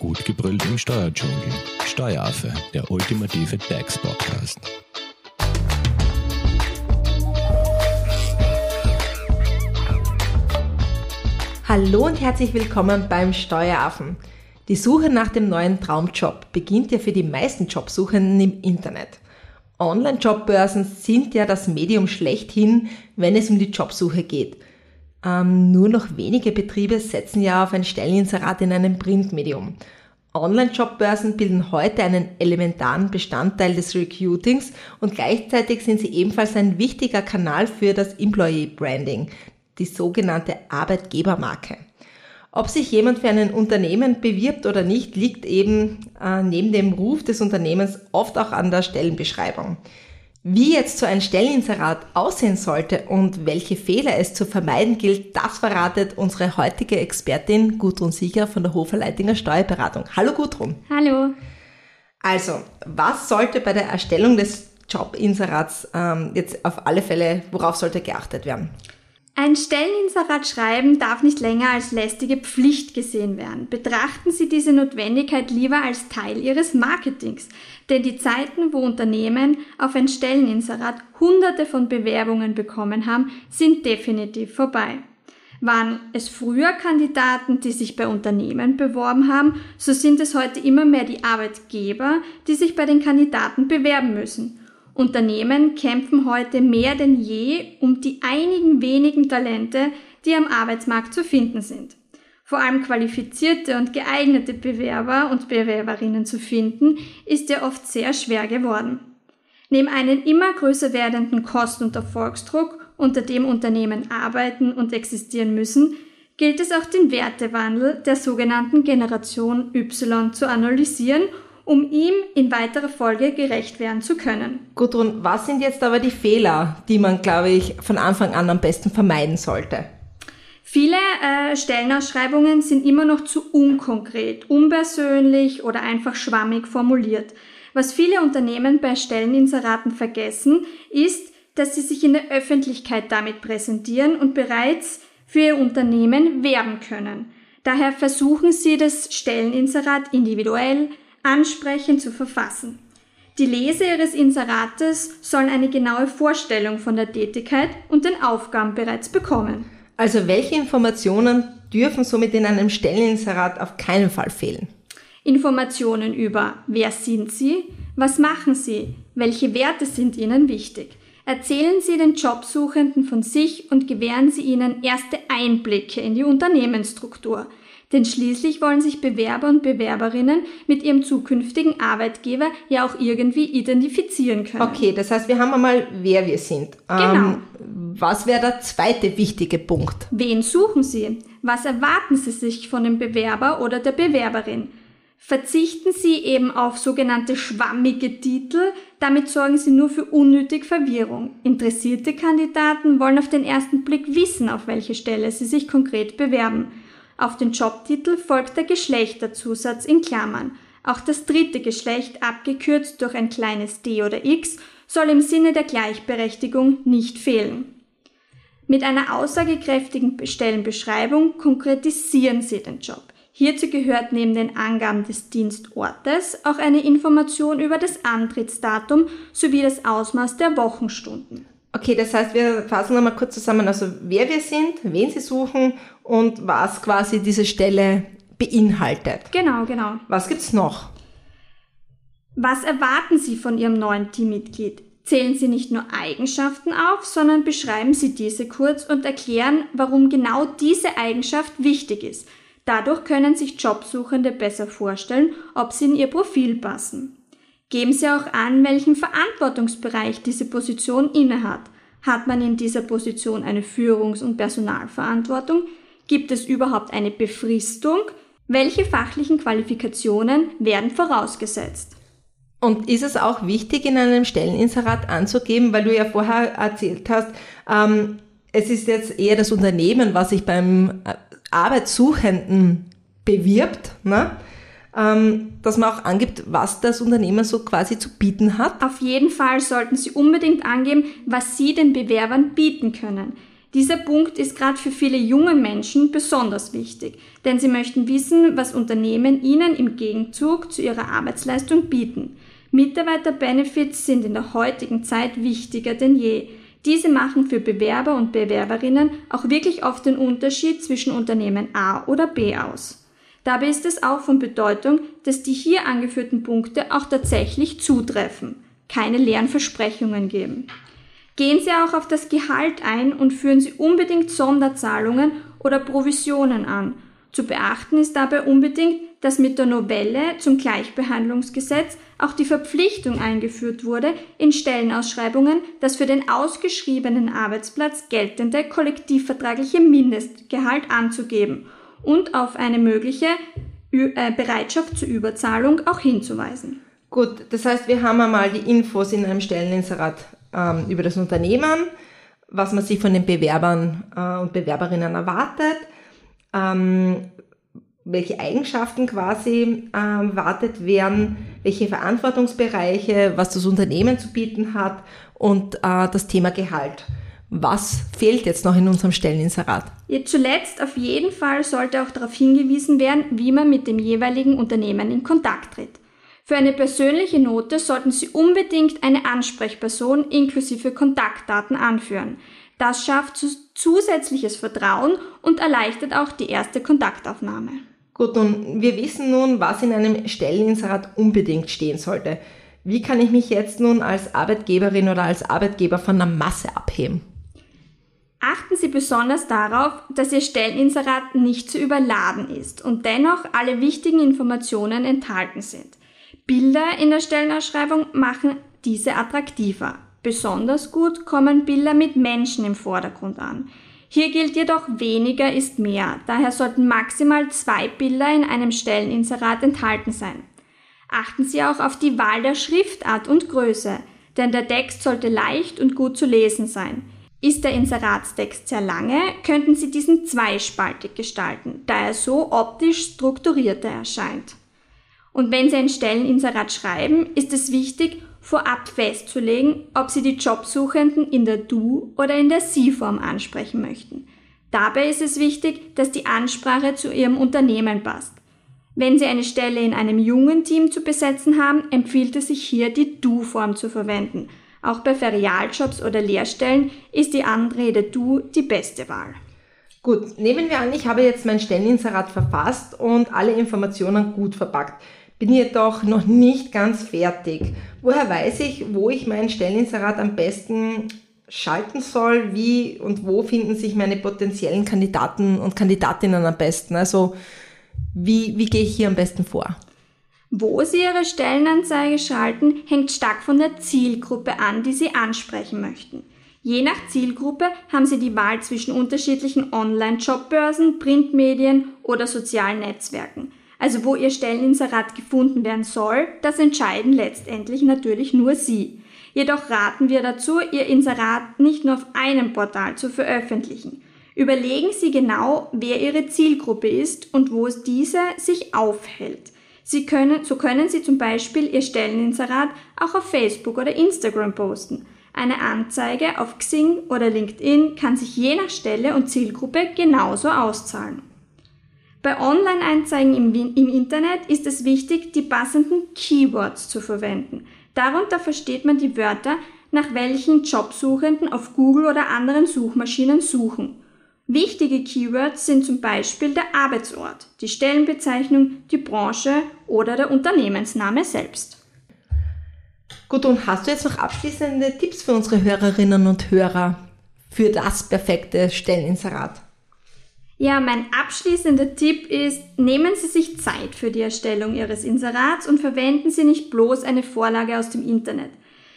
Gut gebrüllt im Steuerdschungel. Steueraffe, der ultimative DAX-Podcast. Hallo und herzlich willkommen beim Steueraffen. Die Suche nach dem neuen Traumjob beginnt ja für die meisten Jobsuchenden im Internet. Online-Jobbörsen sind ja das Medium schlechthin, wenn es um die Jobsuche geht. Ähm, nur noch wenige Betriebe setzen ja auf ein Stelleninserat in einem Printmedium. Online-Jobbörsen bilden heute einen elementaren Bestandteil des Recruitings und gleichzeitig sind sie ebenfalls ein wichtiger Kanal für das Employee Branding, die sogenannte Arbeitgebermarke. Ob sich jemand für ein Unternehmen bewirbt oder nicht, liegt eben äh, neben dem Ruf des Unternehmens oft auch an der Stellenbeschreibung. Wie jetzt so ein Stelleninserat aussehen sollte und welche Fehler es zu vermeiden gilt, das verratet unsere heutige Expertin Gudrun Sieger von der Hofer-Leitinger Steuerberatung. Hallo Gudrun. Hallo. Also, was sollte bei der Erstellung des Jobinserats ähm, jetzt auf alle Fälle, worauf sollte geachtet werden? Ein Stelleninserat schreiben darf nicht länger als lästige Pflicht gesehen werden. Betrachten Sie diese Notwendigkeit lieber als Teil Ihres Marketings. Denn die Zeiten, wo Unternehmen auf ein Stelleninserat hunderte von Bewerbungen bekommen haben, sind definitiv vorbei. Waren es früher Kandidaten, die sich bei Unternehmen beworben haben, so sind es heute immer mehr die Arbeitgeber, die sich bei den Kandidaten bewerben müssen. Unternehmen kämpfen heute mehr denn je um die einigen wenigen Talente, die am Arbeitsmarkt zu finden sind. Vor allem qualifizierte und geeignete Bewerber und Bewerberinnen zu finden, ist ja oft sehr schwer geworden. Neben einem immer größer werdenden Kosten- und Erfolgsdruck, unter dem Unternehmen arbeiten und existieren müssen, gilt es auch den Wertewandel der sogenannten Generation Y zu analysieren um ihm in weiterer Folge gerecht werden zu können. Gudrun, was sind jetzt aber die Fehler, die man, glaube ich, von Anfang an am besten vermeiden sollte? Viele äh, Stellenausschreibungen sind immer noch zu unkonkret, unpersönlich oder einfach schwammig formuliert. Was viele Unternehmen bei Stelleninseraten vergessen, ist, dass sie sich in der Öffentlichkeit damit präsentieren und bereits für ihr Unternehmen werben können. Daher versuchen sie das Stelleninserat individuell, ansprechend zu verfassen. Die Leser Ihres Inserates sollen eine genaue Vorstellung von der Tätigkeit und den Aufgaben bereits bekommen. Also welche Informationen dürfen somit in einem Stelleninserat auf keinen Fall fehlen? Informationen über wer sind Sie, was machen Sie, welche Werte sind Ihnen wichtig. Erzählen Sie den Jobsuchenden von sich und gewähren Sie ihnen erste Einblicke in die Unternehmensstruktur. Denn schließlich wollen sich Bewerber und Bewerberinnen mit ihrem zukünftigen Arbeitgeber ja auch irgendwie identifizieren können. Okay, das heißt, wir haben einmal, wer wir sind. Genau. Ähm, was wäre der zweite wichtige Punkt? Wen suchen Sie? Was erwarten Sie sich von dem Bewerber oder der Bewerberin? Verzichten Sie eben auf sogenannte schwammige Titel, damit sorgen Sie nur für unnötig Verwirrung. Interessierte Kandidaten wollen auf den ersten Blick wissen, auf welche Stelle sie sich konkret bewerben. Auf den Jobtitel folgt der Geschlechterzusatz in Klammern. Auch das dritte Geschlecht, abgekürzt durch ein kleines d oder x, soll im Sinne der Gleichberechtigung nicht fehlen. Mit einer aussagekräftigen Stellenbeschreibung konkretisieren Sie den Job. Hierzu gehört neben den Angaben des Dienstortes auch eine Information über das Antrittsdatum sowie das Ausmaß der Wochenstunden. Okay, das heißt, wir fassen nochmal kurz zusammen, also wer wir sind, wen Sie suchen und was quasi diese Stelle beinhaltet. Genau, genau. Was gibt's noch? Was erwarten Sie von Ihrem neuen Teammitglied? Zählen Sie nicht nur Eigenschaften auf, sondern beschreiben Sie diese kurz und erklären, warum genau diese Eigenschaft wichtig ist. Dadurch können sich Jobsuchende besser vorstellen, ob sie in ihr Profil passen. Geben Sie auch an, welchen Verantwortungsbereich diese Position innehat. Hat man in dieser Position eine Führungs- und Personalverantwortung? Gibt es überhaupt eine Befristung? Welche fachlichen Qualifikationen werden vorausgesetzt? Und ist es auch wichtig, in einem Stelleninserat anzugeben, weil du ja vorher erzählt hast, ähm, es ist jetzt eher das Unternehmen, was sich beim äh, Arbeitssuchenden bewirbt, ne? Ähm, dass man auch angibt, was das Unternehmen so quasi zu bieten hat? Auf jeden Fall sollten Sie unbedingt angeben, was Sie den Bewerbern bieten können. Dieser Punkt ist gerade für viele junge Menschen besonders wichtig, denn sie möchten wissen, was Unternehmen ihnen im Gegenzug zu ihrer Arbeitsleistung bieten. Mitarbeiterbenefits sind in der heutigen Zeit wichtiger denn je. Diese machen für Bewerber und Bewerberinnen auch wirklich oft den Unterschied zwischen Unternehmen A oder B aus. Dabei ist es auch von Bedeutung, dass die hier angeführten Punkte auch tatsächlich zutreffen, keine leeren Versprechungen geben. Gehen Sie auch auf das Gehalt ein und führen Sie unbedingt Sonderzahlungen oder Provisionen an. Zu beachten ist dabei unbedingt, dass mit der Novelle zum Gleichbehandlungsgesetz auch die Verpflichtung eingeführt wurde, in Stellenausschreibungen das für den ausgeschriebenen Arbeitsplatz geltende kollektivvertragliche Mindestgehalt anzugeben und auf eine mögliche äh, Bereitschaft zur Überzahlung auch hinzuweisen. Gut, das heißt, wir haben einmal die Infos in einem Stelleninserat ähm, über das Unternehmen, was man sich von den Bewerbern äh, und Bewerberinnen erwartet, ähm, welche Eigenschaften quasi äh, erwartet werden, welche Verantwortungsbereiche, was das Unternehmen zu bieten hat und äh, das Thema Gehalt. Was fehlt jetzt noch in unserem Stelleninserat? Ja, zuletzt auf jeden Fall sollte auch darauf hingewiesen werden, wie man mit dem jeweiligen Unternehmen in Kontakt tritt. Für eine persönliche Note sollten Sie unbedingt eine Ansprechperson inklusive Kontaktdaten anführen. Das schafft zusätzliches Vertrauen und erleichtert auch die erste Kontaktaufnahme. Gut, und wir wissen nun, was in einem Stelleninserat unbedingt stehen sollte. Wie kann ich mich jetzt nun als Arbeitgeberin oder als Arbeitgeber von der Masse abheben? Achten Sie besonders darauf, dass Ihr Stelleninserat nicht zu überladen ist und dennoch alle wichtigen Informationen enthalten sind. Bilder in der Stellenausschreibung machen diese attraktiver. Besonders gut kommen Bilder mit Menschen im Vordergrund an. Hier gilt jedoch weniger ist mehr, daher sollten maximal zwei Bilder in einem Stelleninserat enthalten sein. Achten Sie auch auf die Wahl der Schriftart und Größe, denn der Text sollte leicht und gut zu lesen sein. Ist der Inseratstext sehr lange, könnten Sie diesen zweispaltig gestalten, da er so optisch strukturierter erscheint. Und wenn Sie ein Stelleninserat schreiben, ist es wichtig, vorab festzulegen, ob Sie die Jobsuchenden in der Du- oder in der Sie-Form ansprechen möchten. Dabei ist es wichtig, dass die Ansprache zu Ihrem Unternehmen passt. Wenn Sie eine Stelle in einem jungen Team zu besetzen haben, empfiehlt es sich hier, die Du-Form zu verwenden. Auch bei Ferialjobs oder Lehrstellen ist die Anrede Du die beste Wahl. Gut, nehmen wir an, ich habe jetzt mein Stelleninserat verfasst und alle Informationen gut verpackt bin jedoch noch nicht ganz fertig. Woher weiß ich, wo ich mein Stelleninserat am besten schalten soll? Wie und wo finden sich meine potenziellen Kandidaten und Kandidatinnen am besten? Also wie, wie gehe ich hier am besten vor? Wo Sie Ihre Stellenanzeige schalten, hängt stark von der Zielgruppe an, die Sie ansprechen möchten. Je nach Zielgruppe haben Sie die Wahl zwischen unterschiedlichen Online-Jobbörsen, Printmedien oder sozialen Netzwerken also wo Ihr Stelleninserat gefunden werden soll, das entscheiden letztendlich natürlich nur Sie. Jedoch raten wir dazu, Ihr Inserat nicht nur auf einem Portal zu veröffentlichen. Überlegen Sie genau, wer Ihre Zielgruppe ist und wo diese sich aufhält. Sie können, so können Sie zum Beispiel Ihr Stelleninserat auch auf Facebook oder Instagram posten. Eine Anzeige auf Xing oder LinkedIn kann sich je nach Stelle und Zielgruppe genauso auszahlen. Bei Online-Einzeigen im, im, Internet ist es wichtig, die passenden Keywords zu verwenden. Darunter versteht man die Wörter, nach welchen Jobsuchenden auf Google oder anderen Suchmaschinen suchen. Wichtige Keywords sind zum Beispiel der Arbeitsort, die Stellenbezeichnung, die Branche oder der Unternehmensname selbst. Gut, und hast du jetzt noch abschließende Tipps für unsere Hörerinnen und Hörer für das perfekte Stelleninserat? Ja, mein abschließender Tipp ist, nehmen Sie sich Zeit für die Erstellung Ihres Inserats und verwenden Sie nicht bloß eine Vorlage aus dem Internet.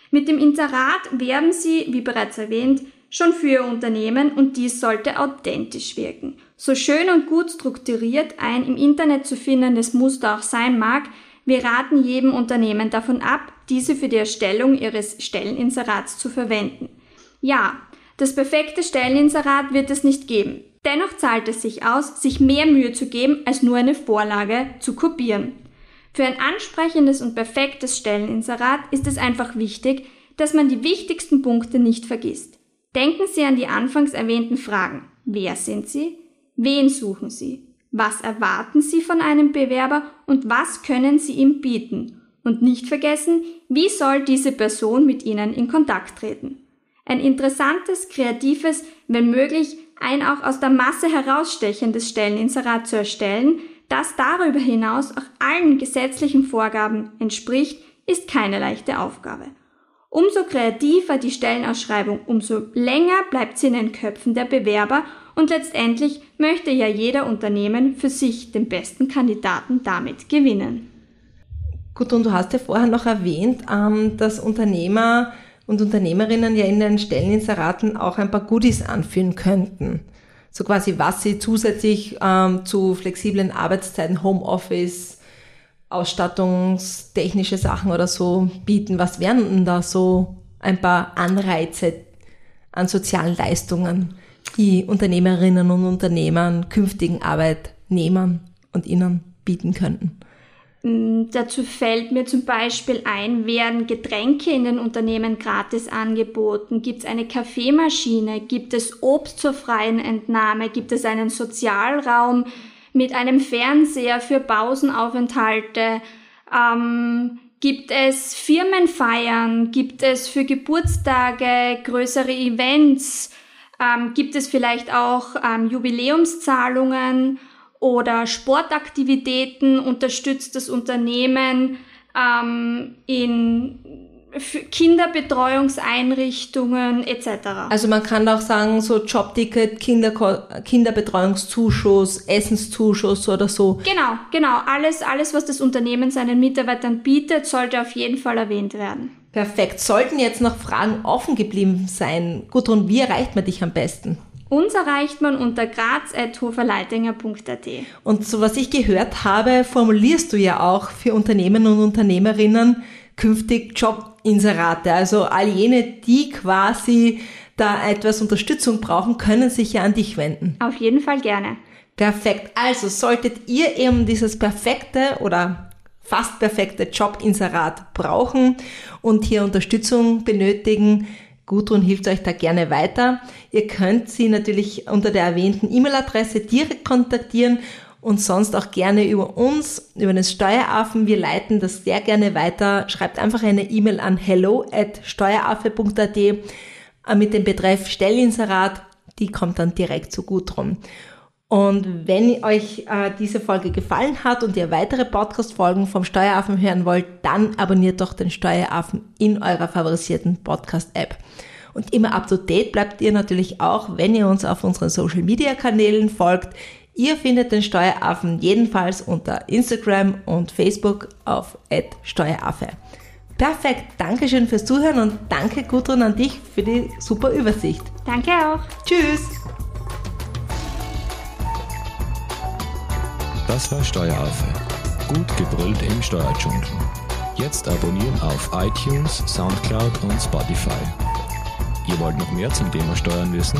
Mit dem Inserat werben Sie, wie bereits erwähnt, schon für Ihr Unternehmen und dies sollte authentisch wirken. So schön und gut strukturiert ein im Internet zu findendes Muster auch sein mag, wir raten jedem Unternehmen davon ab, diese für die Erstellung ihres Stelleninserats zu verwenden. Ja, das perfekte Stelleninserat wird es nicht geben. Dennoch zahlt es sich aus, sich mehr Mühe zu geben, als nur eine Vorlage zu kopieren. Für ein ansprechendes und perfektes Stelleninserat ist es einfach wichtig, dass man die wichtigsten Punkte nicht vergisst. Denken Sie an die anfangs erwähnten Fragen. Wer sind Sie? Wen suchen Sie? Was erwarten Sie von einem Bewerber und was können Sie ihm bieten? Und nicht vergessen, wie soll diese Person mit Ihnen in Kontakt treten? Ein interessantes, kreatives, wenn möglich ein auch aus der Masse herausstechendes Stelleninserat zu erstellen, das darüber hinaus auch allen gesetzlichen Vorgaben entspricht, ist keine leichte Aufgabe. Umso kreativer die Stellenausschreibung, umso länger bleibt sie in den Köpfen der Bewerber und letztendlich möchte ja jeder Unternehmen für sich den besten Kandidaten damit gewinnen. Gut, und du hast ja vorher noch erwähnt, ähm, dass Unternehmer und Unternehmerinnen ja in den Stelleninseraten auch ein paar Goodies anführen könnten. So quasi, was sie zusätzlich ähm, zu flexiblen Arbeitszeiten, Homeoffice, ausstattungstechnische Sachen oder so bieten. Was wären denn da so ein paar Anreize an sozialen Leistungen, die Unternehmerinnen und Unternehmern, künftigen Arbeitnehmern und ihnen bieten könnten? Mm, dazu fällt mir zum Beispiel ein, werden Getränke in den Unternehmen gratis angeboten? Gibt es eine Kaffeemaschine? Gibt es Obst zur freien Entnahme? Gibt es einen Sozialraum mit einem Fernseher für Pausenaufenthalte? Ähm, gibt es Firmenfeiern? Gibt es für Geburtstage größere Events? Ähm, gibt es vielleicht auch ähm, Jubiläumszahlungen? oder Sportaktivitäten unterstützt das Unternehmen ähm, in Kinderbetreuungseinrichtungen etc. Also man kann auch sagen, so Jobticket, Kinder, Kinderbetreuungszuschuss, Essenszuschuss oder so. Genau, genau. Alles, alles, was das Unternehmen seinen Mitarbeitern bietet, sollte auf jeden Fall erwähnt werden. Perfekt. Sollten jetzt noch Fragen offen geblieben sein, Gudrun, wie erreicht man dich am besten? Uns erreicht man unter graz.hoferleitinger.at. Und so was ich gehört habe, formulierst du ja auch für Unternehmen und Unternehmerinnen künftig Jobinserate. Also all jene, die quasi da etwas Unterstützung brauchen, können sich ja an dich wenden. Auf jeden Fall gerne. Perfekt. Also solltet ihr eben dieses perfekte oder fast perfekte Jobinserat brauchen und hier Unterstützung benötigen, Gudrun hilft euch da gerne weiter. Ihr könnt sie natürlich unter der erwähnten E-Mail-Adresse direkt kontaktieren und sonst auch gerne über uns, über den Steueraffen. Wir leiten das sehr gerne weiter. Schreibt einfach eine E-Mail an hello at steueraffe.at äh, mit dem Betreff Stellinserat. Die kommt dann direkt zu Gudrun. Und wenn euch äh, diese Folge gefallen hat und ihr weitere Podcast-Folgen vom Steueraffen hören wollt, dann abonniert doch den Steueraffen in eurer favorisierten Podcast-App. Und immer up to date bleibt ihr natürlich auch, wenn ihr uns auf unseren Social Media Kanälen folgt. Ihr findet den Steueraffen jedenfalls unter Instagram und Facebook auf @steueraffe. Perfekt, Dankeschön fürs Zuhören und danke Gudrun an dich für die super Übersicht. Danke auch. Tschüss. Das war Steueraffe. Gut gebrüllt im Steuerdschungel. Jetzt abonnieren auf iTunes, Soundcloud und Spotify. Ihr wollt noch mehr zum Thema Steuern wissen?